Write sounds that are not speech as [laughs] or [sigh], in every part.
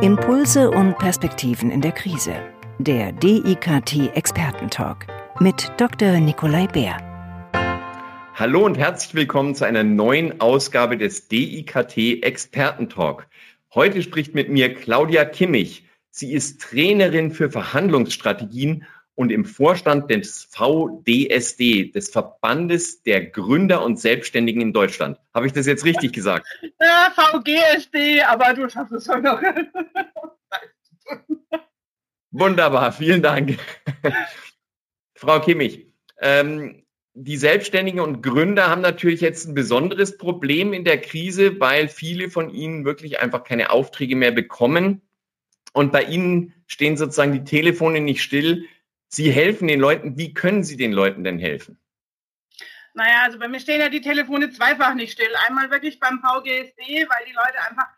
Impulse und Perspektiven in der Krise. Der DIKT Expertentalk mit Dr. Nikolai Bär. Hallo und herzlich willkommen zu einer neuen Ausgabe des DIKT Expertentalk. Heute spricht mit mir Claudia Kimmich. Sie ist Trainerin für Verhandlungsstrategien und im Vorstand des VDSD, des Verbandes der Gründer und Selbstständigen in Deutschland. Habe ich das jetzt richtig gesagt? [laughs] Ja, VGSD, aber du schaffst es schon noch. [laughs] Wunderbar, vielen Dank. [laughs] Frau Kimmich, ähm, die Selbstständigen und Gründer haben natürlich jetzt ein besonderes Problem in der Krise, weil viele von ihnen wirklich einfach keine Aufträge mehr bekommen. Und bei ihnen stehen sozusagen die Telefone nicht still. Sie helfen den Leuten. Wie können Sie den Leuten denn helfen? Naja, also bei mir stehen ja die Telefone zweifach nicht still. Einmal wirklich beim VGSD, weil die Leute einfach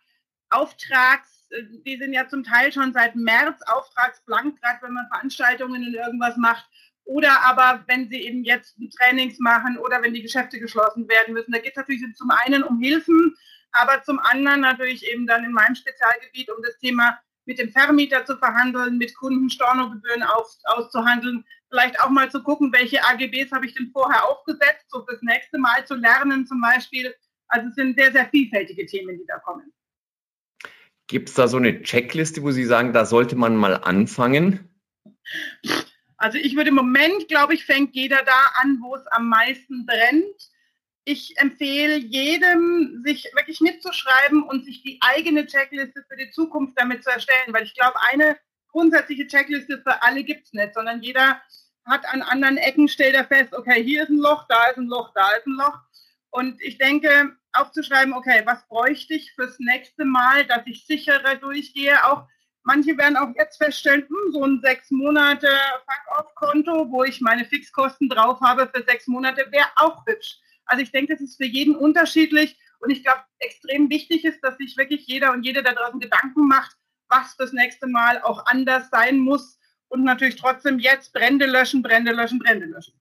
Auftrags, äh, die sind ja zum Teil schon seit März auftragsblank, gerade wenn man Veranstaltungen und irgendwas macht. Oder aber wenn sie eben jetzt Trainings machen oder wenn die Geschäfte geschlossen werden müssen. Da geht es natürlich zum einen um Hilfen, aber zum anderen natürlich eben dann in meinem Spezialgebiet um das Thema mit dem Vermieter zu verhandeln, mit Kunden Stornogebühren aus, auszuhandeln, vielleicht auch mal zu gucken, welche AGBs habe ich denn vorher aufgesetzt, so fürs nächste Mal zu lernen zum Beispiel. Also es sind sehr, sehr vielfältige Themen, die da kommen. Gibt es da so eine Checkliste, wo Sie sagen, da sollte man mal anfangen? Also ich würde im Moment, glaube ich, fängt jeder da an, wo es am meisten brennt ich empfehle jedem, sich wirklich mitzuschreiben und sich die eigene Checkliste für die Zukunft damit zu erstellen, weil ich glaube, eine grundsätzliche Checkliste für alle gibt es nicht, sondern jeder hat an anderen Ecken, stellt er fest, okay, hier ist ein Loch, da ist ein Loch, da ist ein Loch. Und ich denke, aufzuschreiben, okay, was bräuchte ich fürs nächste Mal, dass ich sicherer durchgehe, auch Manche werden auch jetzt feststellen, hm, so ein sechs Monate Fuck-Off-Konto, wo ich meine Fixkosten drauf habe für sechs Monate, wäre auch hübsch. Also ich denke, das ist für jeden unterschiedlich. Und ich glaube, extrem wichtig ist, dass sich wirklich jeder und jede da draußen Gedanken macht, was das nächste Mal auch anders sein muss. Und natürlich trotzdem jetzt Brände löschen, Brände löschen, Brände löschen.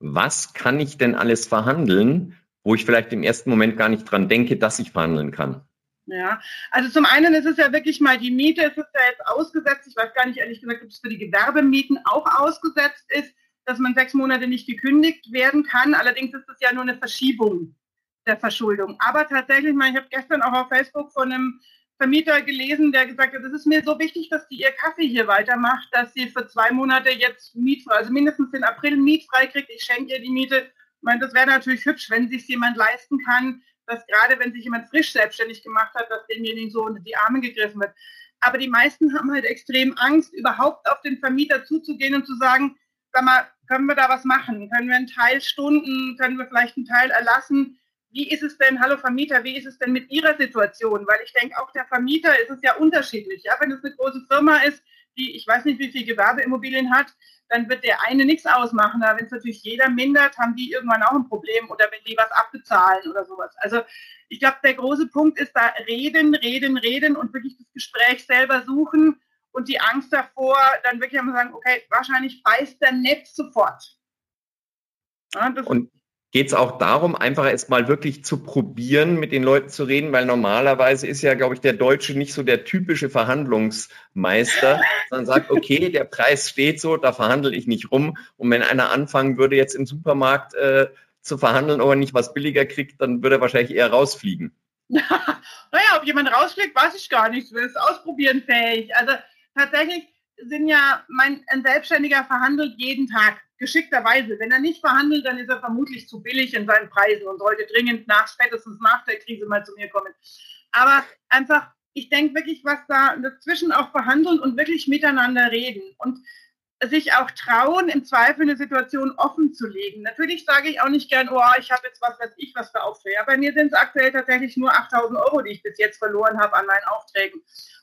Was kann ich denn alles verhandeln, wo ich vielleicht im ersten Moment gar nicht dran denke, dass ich verhandeln kann? Ja, also zum einen ist es ja wirklich mal die Miete, es ist ja jetzt ausgesetzt. Ich weiß gar nicht, ehrlich gesagt, ob es für die Gewerbemieten auch ausgesetzt ist dass man sechs Monate nicht gekündigt werden kann. Allerdings ist es ja nur eine Verschiebung der Verschuldung. Aber tatsächlich, ich habe gestern auch auf Facebook von einem Vermieter gelesen, der gesagt hat, es ist mir so wichtig, dass die ihr Kaffee hier weitermacht, dass sie für zwei Monate jetzt mietfrei, also mindestens den April mietfrei kriegt. Ich schenke ihr die Miete. Ich meine, das wäre natürlich hübsch, wenn sich jemand leisten kann, dass gerade wenn sich jemand frisch selbstständig gemacht hat, dass demjenigen so unter die Arme gegriffen wird. Aber die meisten haben halt extrem Angst, überhaupt auf den Vermieter zuzugehen und zu sagen, sag mal, können wir da was machen? Können wir einen Teil Stunden, können wir vielleicht einen Teil erlassen? Wie ist es denn, hallo Vermieter, wie ist es denn mit Ihrer Situation? Weil ich denke, auch der Vermieter ist es ja unterschiedlich. Ja? Wenn es eine große Firma ist, die, ich weiß nicht, wie viel Gewerbeimmobilien hat, dann wird der eine nichts ausmachen. Aber wenn es natürlich jeder mindert, haben die irgendwann auch ein Problem oder wenn die was abbezahlen oder sowas. Also ich glaube, der große Punkt ist da reden, reden, reden und wirklich das Gespräch selber suchen und die Angst davor, dann wirklich einmal sagen, okay, wahrscheinlich beißt der Netz sofort. Ja, und geht es auch darum, einfach erstmal wirklich zu probieren, mit den Leuten zu reden, weil normalerweise ist ja, glaube ich, der Deutsche nicht so der typische Verhandlungsmeister, [laughs] sondern sagt, okay, der Preis steht so, da verhandle ich nicht rum. Und wenn einer anfangen würde, jetzt im Supermarkt äh, zu verhandeln, ob er nicht was billiger kriegt, dann würde er wahrscheinlich eher rausfliegen. [laughs] naja, ob jemand rausfliegt, weiß ich gar nicht. Du bist ausprobieren fähig. Also tatsächlich sind ja, mein, ein Selbstständiger verhandelt jeden Tag, geschickterweise. Wenn er nicht verhandelt, dann ist er vermutlich zu billig in seinen Preisen und sollte dringend nach, spätestens nach der Krise mal zu mir kommen. Aber einfach, ich denke wirklich, was da dazwischen auch verhandeln und wirklich miteinander reden und sich auch trauen, im Zweifel eine Situation offen zu legen. Natürlich sage ich auch nicht gern, oh, ich habe jetzt was, weiß ich, was für Aufträge. Bei mir sind es aktuell tatsächlich nur 8000 Euro, die ich bis jetzt verloren habe an meinen Aufträgen.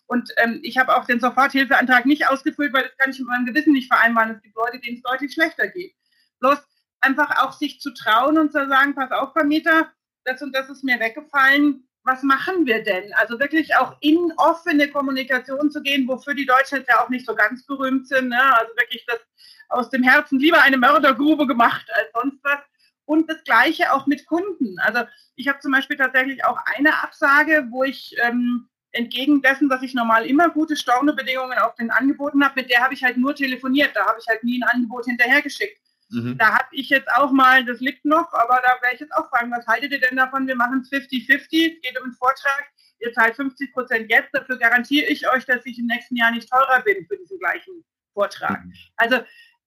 Und ähm, ich habe auch den Soforthilfeantrag nicht ausgefüllt, weil das kann ich mit meinem Gewissen nicht vereinbaren. Es gibt Leute, denen es deutlich schlechter geht. Bloß einfach auch sich zu trauen und zu sagen, pass auf, Vermieter, das und das ist mir weggefallen. Was machen wir denn? Also wirklich auch in offene Kommunikation zu gehen, wofür die Deutschen ja auch nicht so ganz berühmt sind. Ne? Also wirklich das aus dem Herzen lieber eine Mördergrube gemacht als sonst was. Und das Gleiche auch mit Kunden. Also ich habe zum Beispiel tatsächlich auch eine Absage, wo ich ähm, entgegen dessen, dass ich normal immer gute Stornobedingungen auf den Angeboten habe, mit der habe ich halt nur telefoniert. Da habe ich halt nie ein Angebot hinterhergeschickt. Mhm. Da habe ich jetzt auch mal, das liegt noch, aber da werde ich jetzt auch fragen, was haltet ihr denn davon? Wir machen es 50-50, es geht um einen Vortrag, ihr zahlt 50 Prozent jetzt, dafür garantiere ich euch, dass ich im nächsten Jahr nicht teurer bin für diesen gleichen Vortrag. Mhm. Also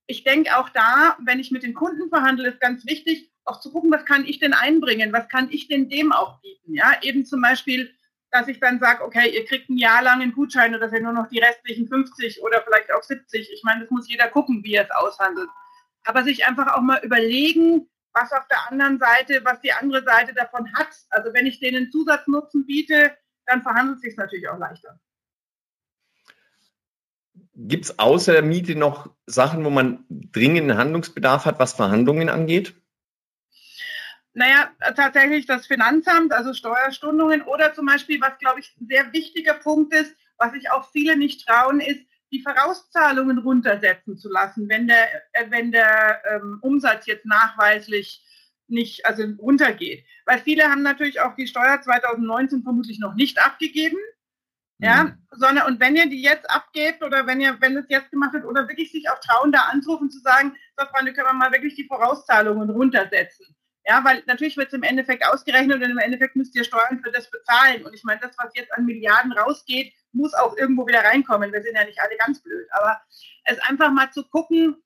ich denke auch da, wenn ich mit den Kunden verhandle, ist ganz wichtig, auch zu gucken, was kann ich denn einbringen, was kann ich denn dem auch bieten. Ja, eben zum Beispiel, dass ich dann sage, okay, ihr kriegt ein Jahr lang einen Gutschein oder nur noch die restlichen 50 oder vielleicht auch 70. Ich meine, das muss jeder gucken, wie er es aushandelt aber sich einfach auch mal überlegen, was auf der anderen Seite, was die andere Seite davon hat. Also wenn ich denen Zusatznutzen biete, dann verhandelt es sich natürlich auch leichter. Gibt es außer der Miete noch Sachen, wo man dringenden Handlungsbedarf hat, was Verhandlungen angeht? Naja, tatsächlich das Finanzamt, also Steuerstundungen oder zum Beispiel, was glaube ich ein sehr wichtiger Punkt ist, was sich auch viele nicht trauen, ist, die Vorauszahlungen runtersetzen zu lassen, wenn der, äh, wenn der ähm, Umsatz jetzt nachweislich nicht, also runtergeht. Weil viele haben natürlich auch die Steuer 2019 vermutlich noch nicht abgegeben. Ja, mhm. sondern, und wenn ihr die jetzt abgebt oder wenn ihr, wenn es jetzt gemacht wird oder wirklich sich auch trauen, da anzurufen zu sagen, so Freunde, können wir mal wirklich die Vorauszahlungen runtersetzen. Ja, weil natürlich wird es im Endeffekt ausgerechnet und im Endeffekt müsst ihr Steuern für das bezahlen. Und ich meine, das, was jetzt an Milliarden rausgeht, muss auch irgendwo wieder reinkommen. Wir sind ja nicht alle ganz blöd. Aber es einfach mal zu gucken,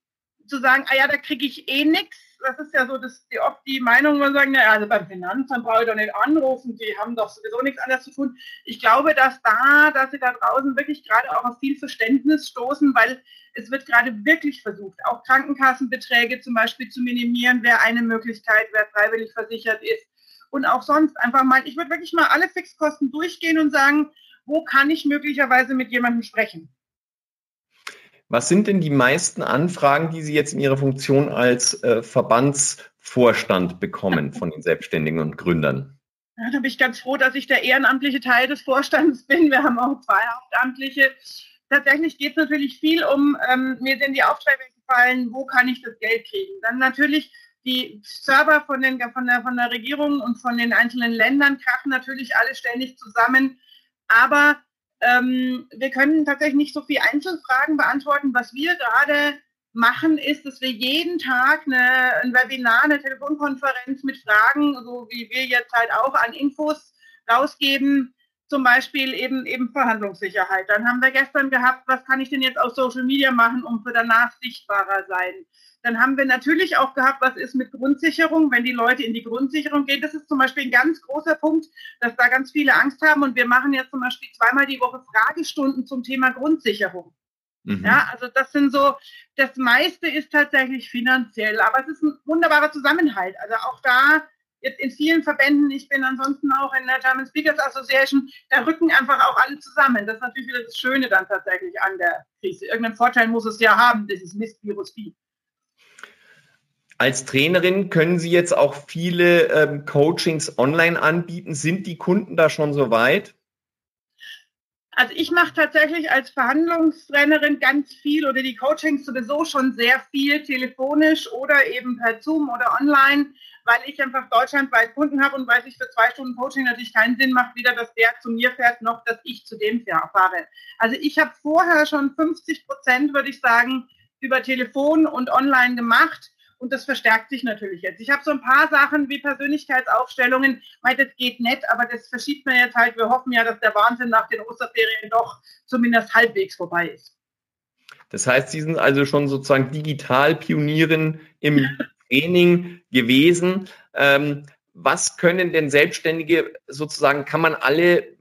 zu sagen, ah ja, da kriege ich eh nichts. Das ist ja so dass die, oft die Meinung, man sagen, naja, also beim Finanzamt brauche ich doch nicht anrufen, die haben doch sowieso nichts anderes zu tun. Ich glaube, dass da, dass sie da draußen wirklich gerade auch auf viel Verständnis stoßen, weil es wird gerade wirklich versucht, auch Krankenkassenbeträge zum Beispiel zu minimieren, wäre eine Möglichkeit, wer freiwillig versichert ist. Und auch sonst einfach mal, ich würde wirklich mal alle Fixkosten durchgehen und sagen, wo kann ich möglicherweise mit jemandem sprechen? Was sind denn die meisten Anfragen, die Sie jetzt in Ihrer Funktion als äh, Verbandsvorstand bekommen von den Selbstständigen und Gründern? Ja, da bin ich ganz froh, dass ich der ehrenamtliche Teil des Vorstands bin. Wir haben auch zwei Hauptamtliche. Tatsächlich geht es natürlich viel um, ähm, mir sind die Aufträge gefallen, wo kann ich das Geld kriegen? Dann natürlich die Server von, den, von, der, von der Regierung und von den einzelnen Ländern krachen natürlich alle ständig zusammen. Aber ähm, wir können tatsächlich nicht so viele Einzelfragen beantworten. Was wir gerade machen, ist, dass wir jeden Tag eine, ein Webinar, eine Telefonkonferenz mit Fragen, so wie wir jetzt halt auch an Infos rausgeben, zum Beispiel eben, eben Verhandlungssicherheit. Dann haben wir gestern gehabt, was kann ich denn jetzt auf Social Media machen, um für danach sichtbarer sein? Dann haben wir natürlich auch gehabt, was ist mit Grundsicherung, wenn die Leute in die Grundsicherung gehen. Das ist zum Beispiel ein ganz großer Punkt, dass da ganz viele Angst haben. Und wir machen jetzt zum Beispiel zweimal die Woche Fragestunden zum Thema Grundsicherung. Mhm. Ja, also das sind so, das meiste ist tatsächlich finanziell, aber es ist ein wunderbarer Zusammenhalt. Also auch da in vielen Verbänden, ich bin ansonsten auch in der German Speakers Association, da rücken einfach auch alle zusammen. Das ist natürlich wieder das Schöne dann tatsächlich an der Krise. Irgendeinen Vorteil muss es ja haben, dieses Mistvirus Vieh. Als Trainerin können Sie jetzt auch viele ähm, Coachings online anbieten. Sind die Kunden da schon so weit? Also ich mache tatsächlich als Verhandlungstrainerin ganz viel oder die Coachings sowieso schon sehr viel telefonisch oder eben per Zoom oder online, weil ich einfach deutschlandweit Kunden habe und weil sich für zwei Stunden Coaching natürlich keinen Sinn macht, weder dass der zu mir fährt, noch dass ich zu dem fahre. Also ich habe vorher schon 50 Prozent, würde ich sagen, über Telefon und online gemacht und das verstärkt sich natürlich jetzt. Ich habe so ein paar Sachen wie Persönlichkeitsaufstellungen, weil das geht nett, aber das verschiebt man jetzt halt. Wir hoffen ja, dass der Wahnsinn nach den Osterferien doch zumindest halbwegs vorbei ist. Das heißt, Sie sind also schon sozusagen Digital-Pionierin im Training gewesen. Ähm, was können denn Selbstständige sozusagen, kann man alle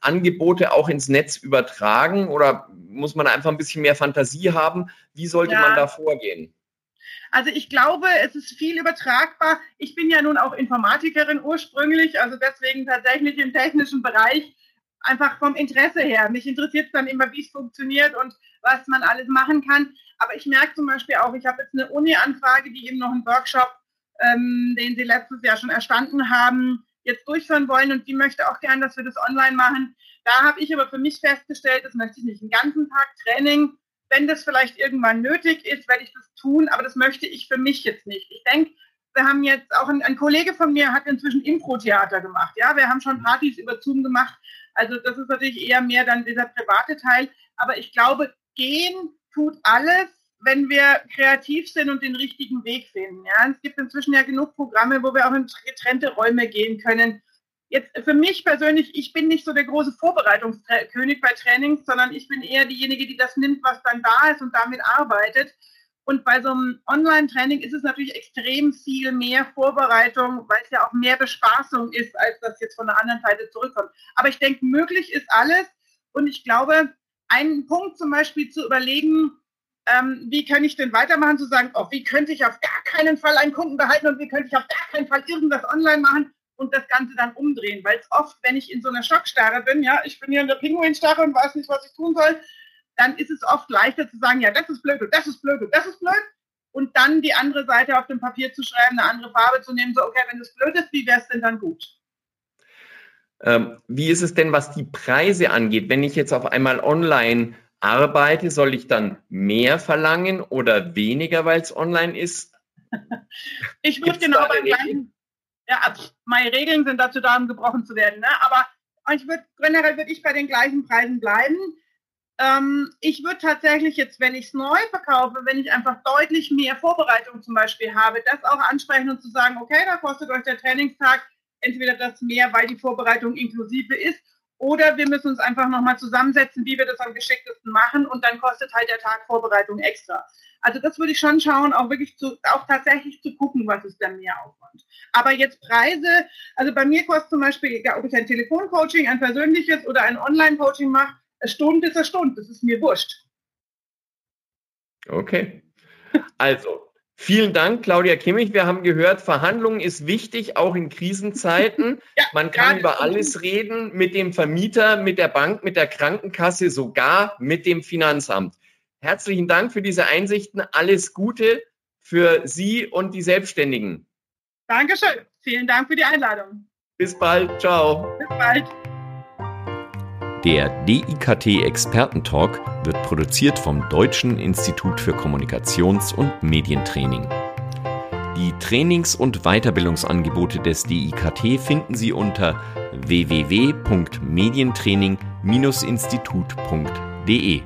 Angebote auch ins Netz übertragen oder muss man einfach ein bisschen mehr Fantasie haben? Wie sollte ja. man da vorgehen? Also ich glaube, es ist viel übertragbar. Ich bin ja nun auch Informatikerin ursprünglich, also deswegen tatsächlich im technischen Bereich einfach vom Interesse her. Mich interessiert es dann immer, wie es funktioniert und was man alles machen kann. Aber ich merke zum Beispiel auch, ich habe jetzt eine Uni-Anfrage, die eben noch einen Workshop, ähm, den sie letztes Jahr schon erstanden haben, jetzt durchführen wollen und die möchte auch gern, dass wir das online machen. Da habe ich aber für mich festgestellt, das möchte ich nicht einen ganzen Tag Training wenn das vielleicht irgendwann nötig ist, werde ich das tun, aber das möchte ich für mich jetzt nicht. Ich denke, wir haben jetzt auch ein, ein Kollege von mir hat inzwischen Impro-Theater gemacht. Ja, wir haben schon Partys über Zoom gemacht. Also das ist natürlich eher mehr dann dieser private Teil. Aber ich glaube, gehen tut alles, wenn wir kreativ sind und den richtigen Weg finden. Ja, es gibt inzwischen ja genug Programme, wo wir auch in getrennte Räume gehen können. Jetzt für mich persönlich, ich bin nicht so der große Vorbereitungskönig bei Trainings, sondern ich bin eher diejenige, die das nimmt, was dann da ist und damit arbeitet. Und bei so einem Online-Training ist es natürlich extrem viel mehr Vorbereitung, weil es ja auch mehr Bespaßung ist, als das jetzt von der anderen Seite zurückkommt. Aber ich denke, möglich ist alles. Und ich glaube, einen Punkt zum Beispiel zu überlegen, ähm, wie kann ich denn weitermachen, zu sagen, oh, wie könnte ich auf gar keinen Fall einen Kunden behalten und wie könnte ich auf gar keinen Fall irgendwas online machen und das Ganze dann umdrehen. Weil es oft, wenn ich in so einer Schockstarre bin, ja, ich bin hier in der Pinguinstarre und weiß nicht, was ich tun soll, dann ist es oft leichter zu sagen, ja, das ist blöd und das ist blöd und das ist blöd. Und dann die andere Seite auf dem Papier zu schreiben, eine andere Farbe zu nehmen, so, okay, wenn das blöd ist, wie wäre es denn dann gut? Ähm, wie ist es denn, was die Preise angeht? Wenn ich jetzt auf einmal online arbeite, soll ich dann mehr verlangen oder weniger, weil es online ist? [laughs] ich würde genau beim gleichen. Ja, meine Regeln sind dazu da, um gebrochen zu werden. Ne? Aber ich würde generell würde ich bei den gleichen Preisen bleiben. Ähm, ich würde tatsächlich jetzt, wenn ich es neu verkaufe, wenn ich einfach deutlich mehr Vorbereitung zum Beispiel habe, das auch ansprechen und zu sagen, okay, da kostet euch der Trainingstag entweder das mehr, weil die Vorbereitung inklusive ist, oder wir müssen uns einfach nochmal zusammensetzen, wie wir das am geschicktesten machen und dann kostet halt der Tag Vorbereitung extra. Also das würde ich schon schauen, auch wirklich zu, auch tatsächlich zu gucken, was ist der Mehraufwand. Aber jetzt Preise, also bei mir kostet zum Beispiel, egal ob ich ein Telefoncoaching, ein persönliches oder ein Online-Coaching mache, eine Stunde ist eine Stunde, das ist mir wurscht. Okay. Also, Vielen Dank, Claudia Kimmich. Wir haben gehört, Verhandlungen ist wichtig, auch in Krisenzeiten. [laughs] ja, Man kann über alles reden, mit dem Vermieter, mit der Bank, mit der Krankenkasse, sogar mit dem Finanzamt. Herzlichen Dank für diese Einsichten. Alles Gute für Sie und die Selbstständigen. Dankeschön. Vielen Dank für die Einladung. Bis bald. Ciao. Bis bald. Der DIKT Expertentalk wird produziert vom Deutschen Institut für Kommunikations- und Medientraining. Die Trainings- und Weiterbildungsangebote des DIKT finden Sie unter www.medientraining-institut.de.